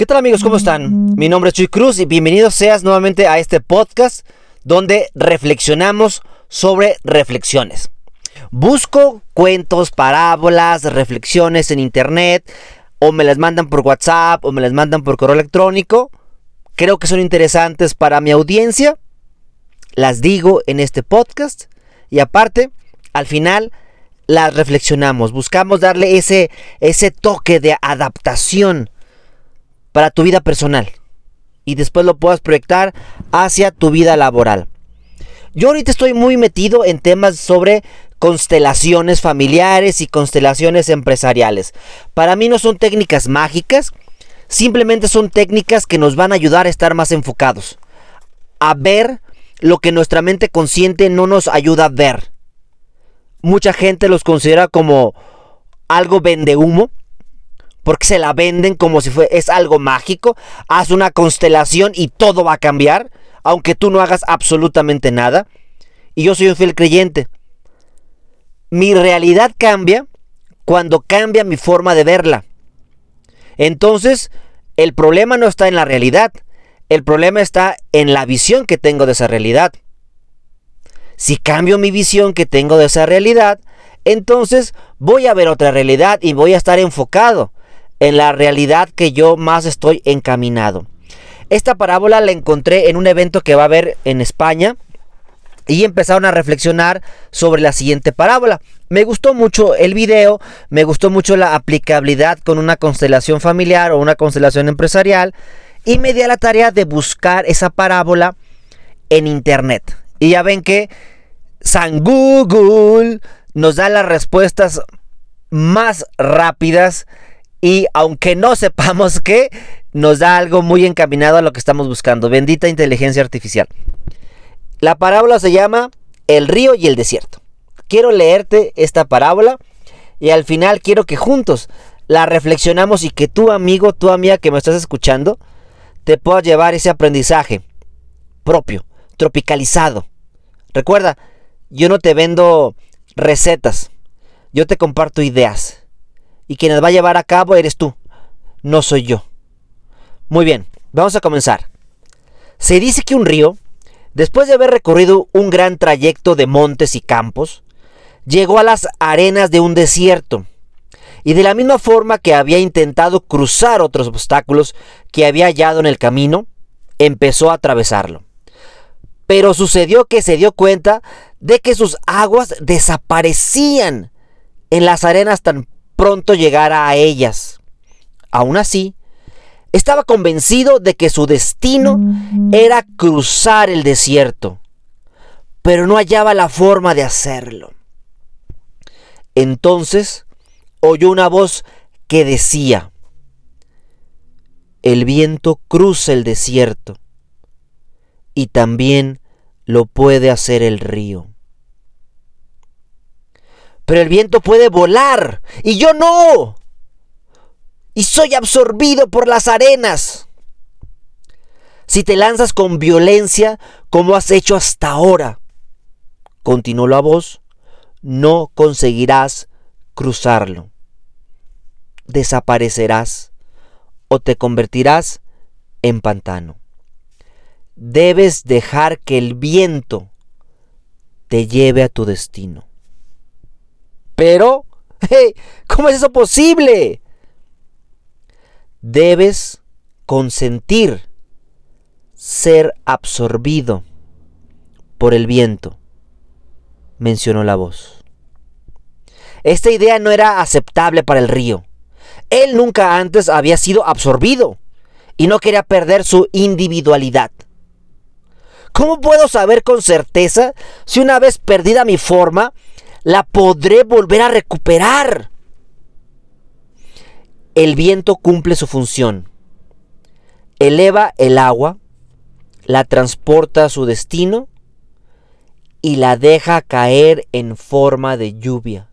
¿Qué tal amigos? ¿Cómo están? Mi nombre es Chuy Cruz y bienvenidos seas nuevamente a este podcast donde reflexionamos sobre reflexiones. Busco cuentos, parábolas, reflexiones en internet o me las mandan por WhatsApp o me las mandan por correo electrónico. Creo que son interesantes para mi audiencia. Las digo en este podcast y aparte, al final las reflexionamos, buscamos darle ese, ese toque de adaptación para tu vida personal y después lo puedas proyectar hacia tu vida laboral. Yo ahorita estoy muy metido en temas sobre constelaciones familiares y constelaciones empresariales. Para mí no son técnicas mágicas, simplemente son técnicas que nos van a ayudar a estar más enfocados, a ver lo que nuestra mente consciente no nos ayuda a ver. Mucha gente los considera como algo vende humo, porque se la venden como si fue, es algo mágico. Haz una constelación y todo va a cambiar, aunque tú no hagas absolutamente nada. Y yo soy un fiel creyente. Mi realidad cambia cuando cambia mi forma de verla. Entonces, el problema no está en la realidad, el problema está en la visión que tengo de esa realidad. Si cambio mi visión que tengo de esa realidad, entonces voy a ver otra realidad y voy a estar enfocado en la realidad que yo más estoy encaminado. Esta parábola la encontré en un evento que va a haber en España y empezaron a reflexionar sobre la siguiente parábola. Me gustó mucho el video, me gustó mucho la aplicabilidad con una constelación familiar o una constelación empresarial y me di a la tarea de buscar esa parábola en internet. Y ya ven que San Google nos da las respuestas más rápidas y aunque no sepamos qué, nos da algo muy encaminado a lo que estamos buscando. Bendita inteligencia artificial. La parábola se llama El río y el desierto. Quiero leerte esta parábola y al final quiero que juntos la reflexionamos y que tu amigo, tu amiga que me estás escuchando, te pueda llevar ese aprendizaje propio, tropicalizado. Recuerda, yo no te vendo recetas, yo te comparto ideas y quien las va a llevar a cabo eres tú, no soy yo. Muy bien, vamos a comenzar. Se dice que un río, después de haber recorrido un gran trayecto de montes y campos, llegó a las arenas de un desierto, y de la misma forma que había intentado cruzar otros obstáculos que había hallado en el camino, empezó a atravesarlo. Pero sucedió que se dio cuenta de que sus aguas desaparecían en las arenas tan pronto llegara a ellas. Aún así, estaba convencido de que su destino era cruzar el desierto, pero no hallaba la forma de hacerlo. Entonces oyó una voz que decía, el viento cruza el desierto y también lo puede hacer el río pero el viento puede volar y yo no. Y soy absorbido por las arenas. Si te lanzas con violencia como has hecho hasta ahora, continuó la voz, no conseguirás cruzarlo. Desaparecerás o te convertirás en pantano. Debes dejar que el viento te lleve a tu destino. Pero, ¿cómo es eso posible? Debes consentir ser absorbido por el viento, mencionó la voz. Esta idea no era aceptable para el río. Él nunca antes había sido absorbido y no quería perder su individualidad. ¿Cómo puedo saber con certeza si una vez perdida mi forma, la podré volver a recuperar. El viento cumple su función. Eleva el agua, la transporta a su destino y la deja caer en forma de lluvia.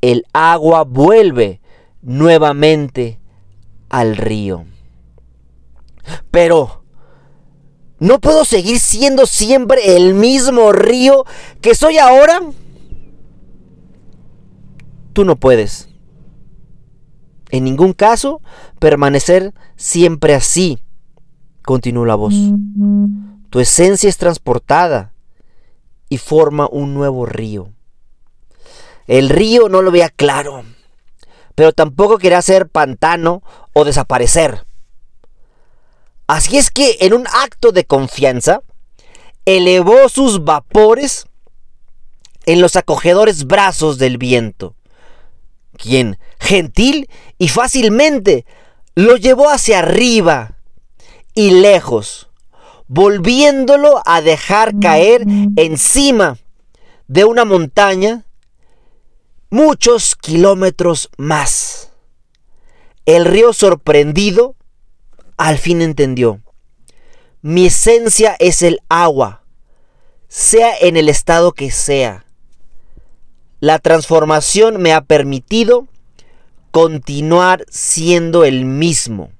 El agua vuelve nuevamente al río. Pero, ¿no puedo seguir siendo siempre el mismo río que soy ahora? Tú no puedes. En ningún caso permanecer siempre así, continuó la voz. Tu esencia es transportada y forma un nuevo río. El río no lo veía claro, pero tampoco quería ser pantano o desaparecer. Así es que en un acto de confianza, elevó sus vapores en los acogedores brazos del viento, quien, gentil y fácilmente, lo llevó hacia arriba y lejos, volviéndolo a dejar caer encima de una montaña muchos kilómetros más. El río sorprendido al fin entendió. Mi esencia es el agua, sea en el estado que sea. La transformación me ha permitido continuar siendo el mismo.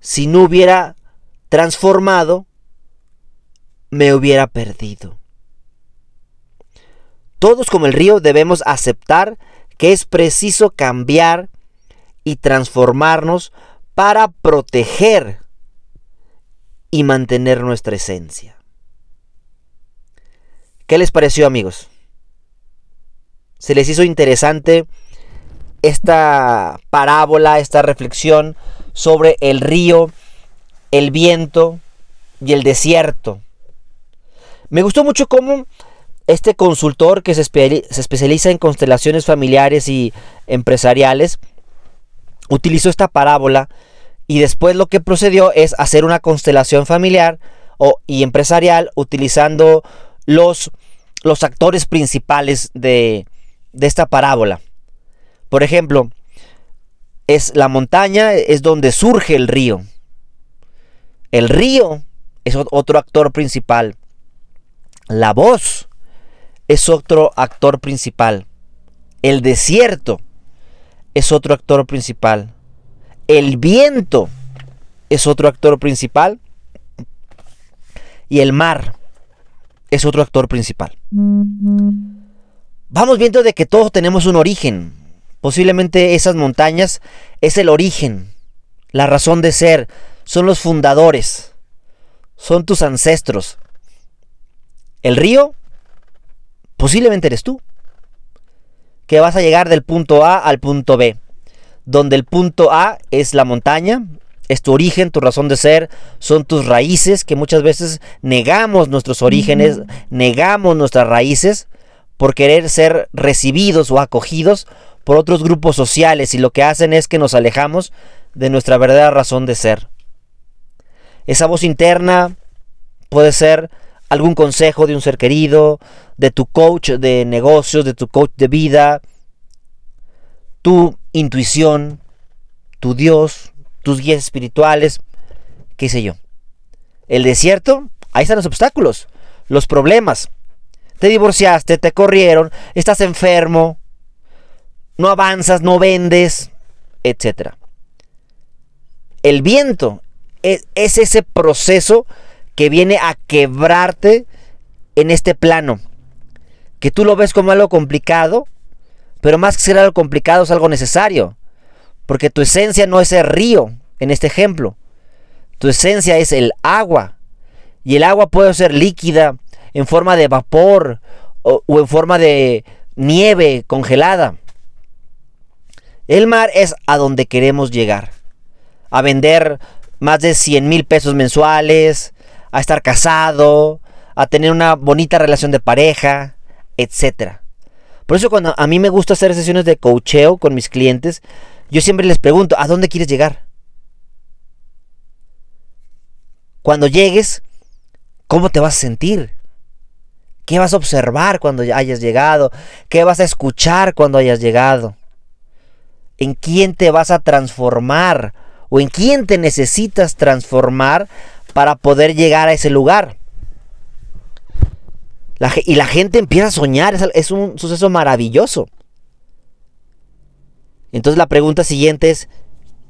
Si no hubiera transformado, me hubiera perdido. Todos como el río debemos aceptar que es preciso cambiar y transformarnos para proteger y mantener nuestra esencia. ¿Qué les pareció amigos? ¿Se les hizo interesante esta parábola, esta reflexión sobre el río, el viento y el desierto? Me gustó mucho cómo este consultor que se, especializa en constelaciones familiares y empresariales utilizó esta parábola y después lo que procedió es hacer una constelación familiar o, y empresarial utilizando los, los actores principales de, de esta parábola. Por ejemplo, es la montaña, es donde surge el río. El río es otro actor principal. La voz es otro actor principal. El desierto es otro actor principal. El viento es otro actor principal. Y el mar es otro actor principal. Vamos viendo de que todos tenemos un origen. Posiblemente esas montañas es el origen, la razón de ser, son los fundadores, son tus ancestros. El río, posiblemente eres tú, que vas a llegar del punto A al punto B donde el punto A es la montaña, es tu origen, tu razón de ser, son tus raíces, que muchas veces negamos nuestros orígenes, negamos nuestras raíces por querer ser recibidos o acogidos por otros grupos sociales y lo que hacen es que nos alejamos de nuestra verdadera razón de ser. Esa voz interna puede ser algún consejo de un ser querido, de tu coach de negocios, de tu coach de vida, tu intuición, tu Dios, tus guías espirituales, qué sé yo. El desierto, ahí están los obstáculos, los problemas. Te divorciaste, te corrieron, estás enfermo, no avanzas, no vendes, etc. El viento es, es ese proceso que viene a quebrarte en este plano. Que tú lo ves como algo complicado, pero más que ser algo complicado es algo necesario. Porque tu esencia no es el río, en este ejemplo. Tu esencia es el agua. Y el agua puede ser líquida, en forma de vapor o, en forma de nieve congelada. El mar es a donde queremos llegar. A vender más de 100 mil pesos mensuales, a estar casado, a tener una bonita relación de pareja, etcétera. Por eso cuando a mí me gusta hacer sesiones de coacheo con mis clientes, yo siempre les pregunto, ¿a dónde quieres llegar? Cuando llegues, ¿cómo te vas a sentir? ¿Qué vas a observar cuando hayas llegado? ¿Qué vas a escuchar cuando hayas llegado? ¿En quién te vas a transformar? ¿O en quién te necesitas transformar para poder llegar a ese lugar? y la gente empieza a soñar, es, un suceso maravilloso. Entonces la pregunta siguiente es,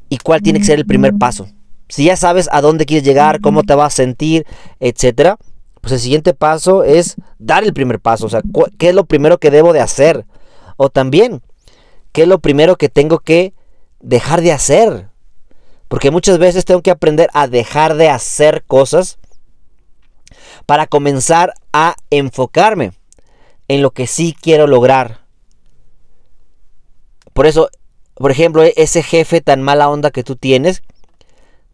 ¿y cuál tiene que ser el primer paso? Si ya sabes a dónde quieres llegar, cómo te vas a sentir, etcétera, pues el siguiente paso es dar el primer paso. O sea, ¿qué es lo primero que debo de hacer? O también, ¿qué es lo primero que tengo que dejar de hacer. Porque muchas veces tengo que aprender a dejar de hacer cosas para comenzar a enfocarme en lo que sí quiero lograr. Por eso, por ejemplo, ese jefe tan mala onda que tú tienes,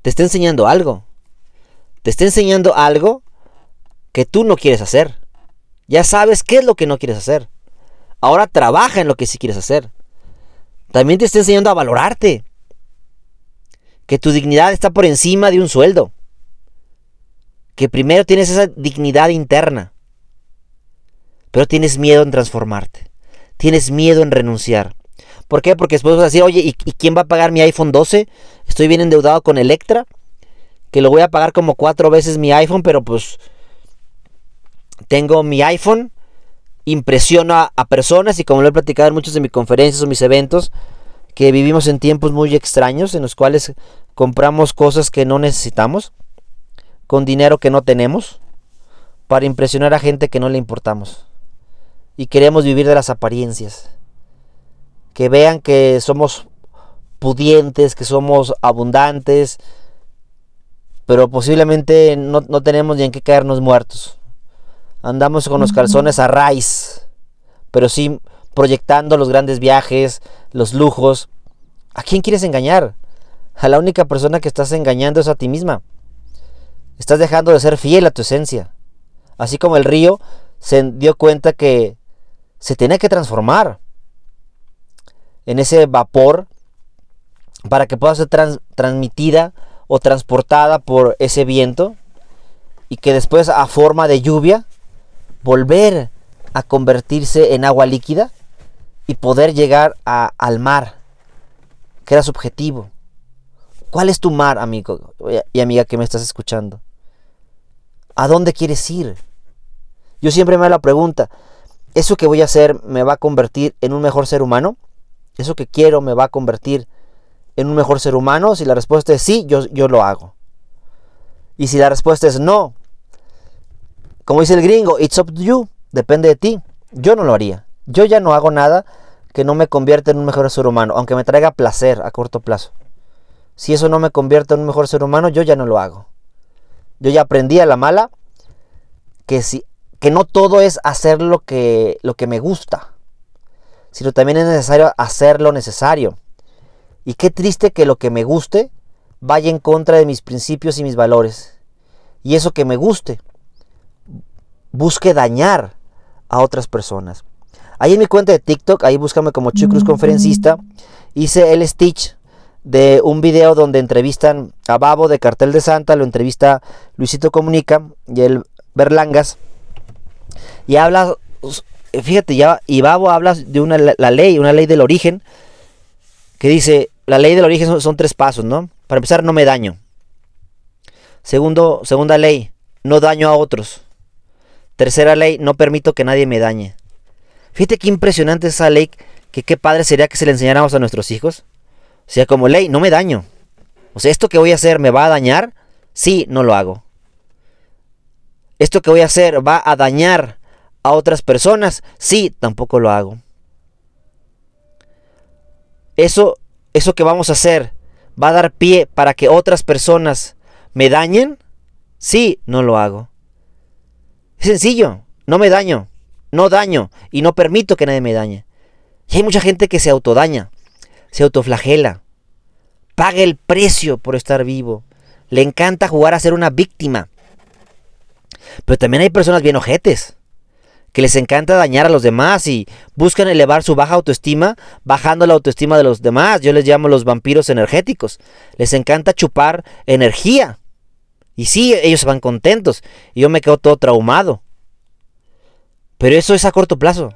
te está enseñando algo. Te está enseñando algo que tú no quieres hacer. Ya sabes qué es lo que no quieres hacer. Ahora trabaja en lo que sí quieres hacer. También te está enseñando a valorarte. Que tu dignidad está por encima de un sueldo. Que primero tienes esa dignidad interna. Pero tienes miedo en transformarte. Tienes miedo en renunciar. ¿Por qué? Porque después vas a decir, oye, ¿y, quién va a pagar mi iPhone 12? Estoy bien endeudado con Electra. Que lo voy a pagar como cuatro veces mi iPhone, pero pues tengo mi iPhone impresiono a, personas y como lo he platicado en muchas de mis conferencias o mis eventos, que vivimos en tiempos muy extraños en los cuales compramos cosas que no necesitamos, con dinero que no tenemos, para impresionar a gente que no le importamos. Y queremos vivir de las apariencias. Que vean que somos pudientes, que somos abundantes, pero posiblemente no, no tenemos ni en qué caernos muertos. Andamos con los calzones a raíz, pero sí proyectando los grandes viajes, los lujos. ¿A quién quieres engañar? A la única persona que estás engañando es a ti misma. Estás dejando de ser fiel a tu esencia. Así como el río se dio cuenta que se tenía que transformar en ese vapor para que pueda ser transmitida o transportada por ese viento y que después a forma de lluvia volver a convertirse en agua líquida y poder llegar al mar, que era su objetivo. ¿Cuál es tu mar, amigo y amiga que me estás escuchando? ¿A dónde quieres ir? Yo siempre me hago la pregunta, ¿eso que voy a hacer me va a convertir en un mejor ser humano? ¿Eso que quiero me va a convertir en un mejor ser humano? Si la respuesta es sí, yo, yo lo hago. Y si la respuesta es no, como dice el gringo, it's up to you, depende de ti. Yo no lo haría. Yo ya no hago nada que no me convierta en un mejor ser humano, aunque me traiga placer a corto plazo. Si eso no me convierte en un mejor ser humano, yo ya no lo hago. Yo ya aprendí a la mala que, si, que no todo es hacer lo que, lo que me gusta, sino también es necesario hacer lo necesario. Y qué triste que lo que me guste vaya en contra de mis principios y mis valores. Y eso que me guste busque dañar a otras personas. Ahí en mi cuenta de TikTok, ahí búscame como Chucruz Conferencista, hice el stitch de un video donde entrevistan a Babo de Cartel de Santa, lo entrevista Luisito Comunica y el Berlangas. Y habla, fíjate, ya, y Babo habla de una la ley, una ley del origen, que dice, la ley del origen son, son tres pasos, ¿no? Para empezar, no me daño. Segundo, segunda ley, no daño a otros. Tercera ley, no permito que nadie me dañe. Fíjate qué impresionante esa ley, que qué padre sería que se le enseñáramos a nuestros hijos. O sea, como ley, no me daño. O sea, esto que voy a hacer me va a dañar, sí, no lo hago. Esto que voy a hacer va a dañar a otras personas, sí, tampoco lo hago. Eso, eso que vamos a hacer va a dar pie para que otras personas me dañen, sí, no lo hago. Sencillo, no me daño, no daño y no permito que nadie me dañe. Y hay mucha gente que se autodaña, se autoflagela, paga el precio por estar vivo, le encanta jugar a ser una víctima. Pero también hay personas bien ojetes, que les encanta dañar a los demás y buscan elevar su baja autoestima bajando la autoestima de los demás. Yo les llamo los vampiros energéticos. Les encanta chupar energía. Y sí, ellos van contentos. Y yo me quedo todo traumado. Pero eso es a corto plazo.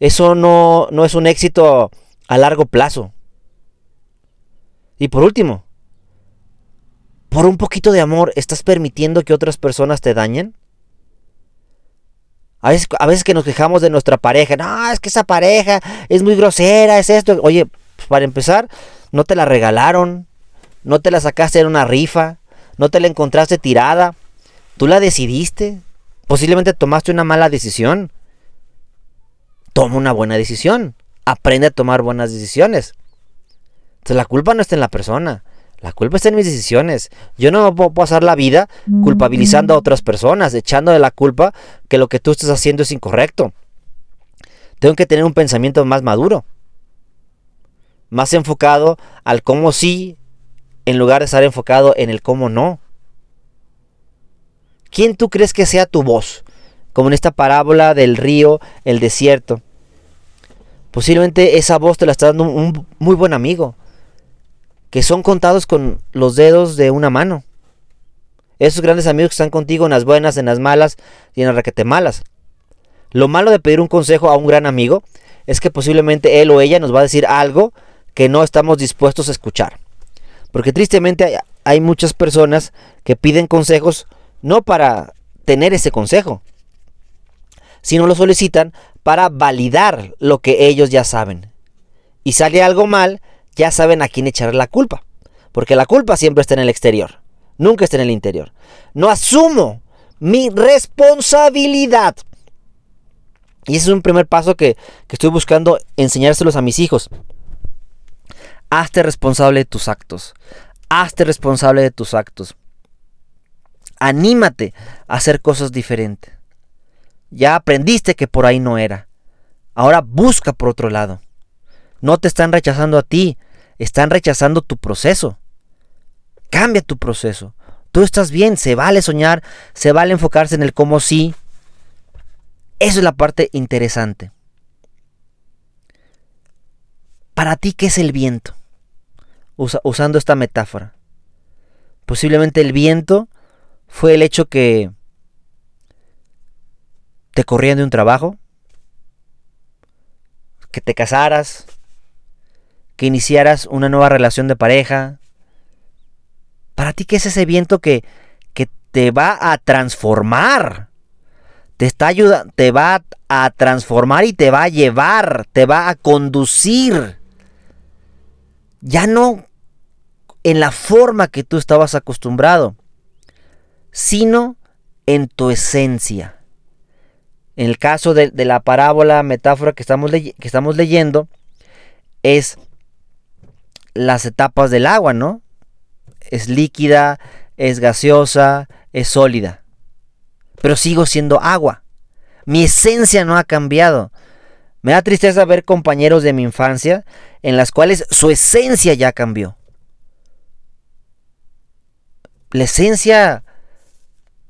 Eso no, no es un éxito a largo plazo. Y por último, por un poquito de amor, ¿estás permitiendo que otras personas te dañen? A veces, a veces que nos quejamos de nuestra pareja, no, es que esa pareja es muy grosera, es esto. Oye, para empezar, no te la regalaron, no te la sacaste en una rifa, no te la encontraste tirada, tú la decidiste, posiblemente tomaste una mala decisión. Toma una buena decisión, aprende a tomar buenas decisiones. Entonces la culpa no está en la persona. La culpa está en mis decisiones. Yo no puedo pasar la vida culpabilizando a otras personas, echando de la culpa que lo que tú estás haciendo es incorrecto. Tengo que tener un pensamiento más maduro, más enfocado al cómo sí, en lugar de estar enfocado en el cómo no. ¿Quién tú crees que sea tu voz? Como en esta parábola del río, el desierto. Posiblemente esa voz te la está dando un muy buen amigo, que son contados con los dedos de una mano. Esos grandes amigos que están contigo en las buenas, en las malas y en las raquete malas. Lo malo de pedir un consejo a un gran amigo es que posiblemente él o ella nos va a decir algo que no estamos dispuestos a escuchar. Porque tristemente hay, muchas personas que piden consejos no para tener ese consejo, sino lo solicitan para validar lo que ellos ya saben. Y sale algo mal, ya saben a quién echar la culpa. Porque la culpa siempre está en el exterior, nunca está en el interior. No asumo mi responsabilidad. Y ese es un primer paso que, que estoy buscando enseñárselos a mis hijos. Hazte responsable de tus actos. Hazte responsable de tus actos. Anímate a hacer cosas diferentes. Ya aprendiste que por ahí no era. Ahora busca por otro lado. No te están rechazando a ti, están rechazando tu proceso. Cambia tu proceso. Tú estás bien, se vale soñar, se vale enfocarse en el cómo sí. Eso es la parte interesante. Para ti, ¿qué es el viento? Usando esta metáfora. Posiblemente el viento fue el hecho que te corrían de un trabajo, que te casaras, que iniciaras una nueva relación de pareja. Para ti, ¿qué es ese viento que, que te va a transformar? Te está ayudando, te va a transformar y te va a llevar, te va a conducir. Ya no en la forma que tú estabas acostumbrado, sino en tu esencia. En el caso de, la parábola, metáfora que estamos, que estamos leyendo, es las etapas del agua, ¿no? Es líquida, es gaseosa, es sólida. Pero sigo siendo agua. Mi esencia no ha cambiado. Me da tristeza ver compañeros de mi infancia en las cuales su esencia ya cambió la esencia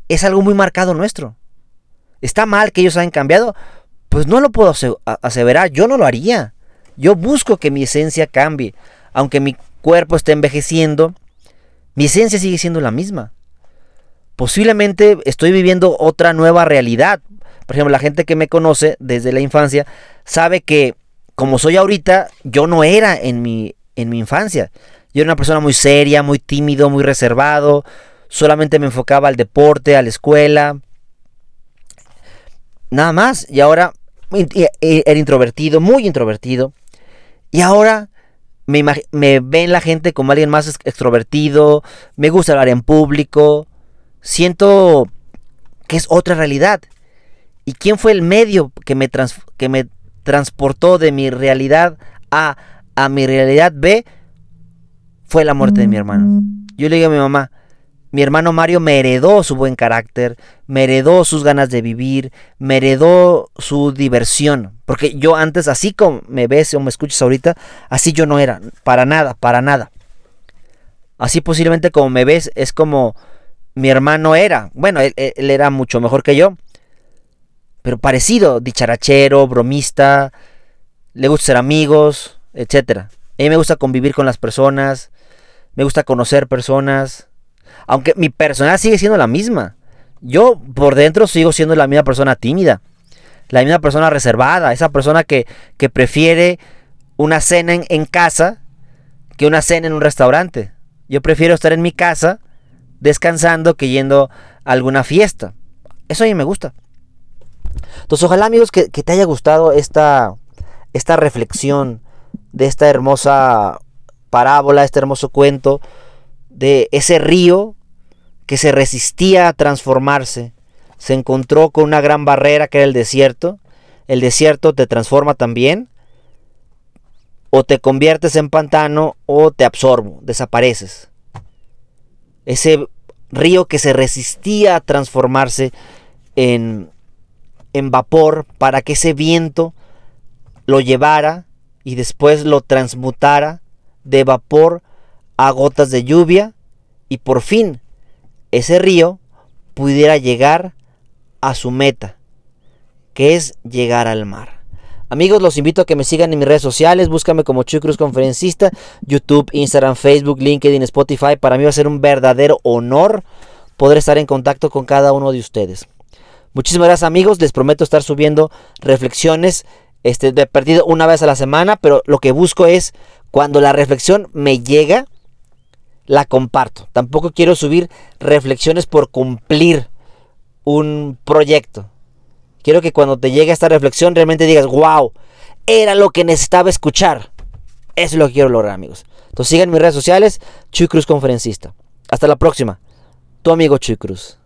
es algo muy marcado nuestro. ¿Está mal que ellos hayan cambiado? Pues no lo puedo aseverar, yo no lo haría. Yo busco que mi esencia cambie. Aunque mi cuerpo esté envejeciendo, mi esencia sigue siendo la misma. Posiblemente estoy viviendo otra nueva realidad. Por ejemplo, la gente que me conoce desde la infancia sabe que como soy ahorita, yo no era en mi, en mi infancia. Yo era una persona muy seria, muy tímido, muy reservado. Solamente me enfocaba al deporte, a la escuela. Nada más. Y ahora era introvertido, muy introvertido. Y ahora me, me ven la gente como alguien más extrovertido. Me gusta hablar en público. Siento que es otra realidad. ¿Y quién fue el medio que me, que me transportó de mi realidad A a mi realidad B? Fue la muerte de mi hermano. Yo le digo a mi mamá, mi hermano Mario me heredó su buen carácter, me heredó sus ganas de vivir, me heredó su diversión. Porque yo antes, así como me ves o me escuchas ahorita, así yo no era, para nada, para nada. Así posiblemente como me ves, es como mi hermano era. Bueno, él, él era mucho mejor que yo. Pero parecido, dicharachero, bromista, le gusta ser amigos, etc. A mí me gusta convivir con las personas, me gusta conocer personas. Aunque mi personalidad sigue siendo la misma. Yo por dentro sigo siendo la misma persona tímida. La misma persona reservada. Esa persona que, que prefiere una cena en, casa que una cena en un restaurante. Yo prefiero estar en mi casa descansando que yendo a alguna fiesta. Eso a mí me gusta. Entonces ojalá amigos que, que te haya gustado esta, esta reflexión de esta hermosa parábola, este hermoso cuento de ese río que se resistía a transformarse. Se encontró con una gran barrera que era el desierto. El desierto te transforma también. o te conviertes en pantano o te absorbo, desapareces. Ese río que se resistía a transformarse en, en vapor para que ese viento lo llevara y después lo transmutara de vapor a gotas de lluvia y por fin ese río pudiera llegar a su meta, que es llegar al mar. Amigos, los invito a que me sigan en mis redes sociales. Búscame como Chuy Cruz Conferencista. YouTube, Instagram, Facebook, LinkedIn, Spotify. Para mí va a ser un verdadero honor poder estar en contacto con cada uno de ustedes. Muchísimas gracias amigos. Les prometo estar subiendo reflexiones este, de perdido una vez a la semana. Pero lo que busco es cuando la reflexión me llega, la comparto. Tampoco quiero subir reflexiones por cumplir un proyecto. Quiero que cuando te llegue esta reflexión realmente digas, wow, era lo que necesitaba escuchar. Eso es lo que quiero lograr, amigos. Entonces sigan mis redes sociales, Chuy Cruz Conferencista. Hasta la próxima. Tu amigo Chuy Cruz.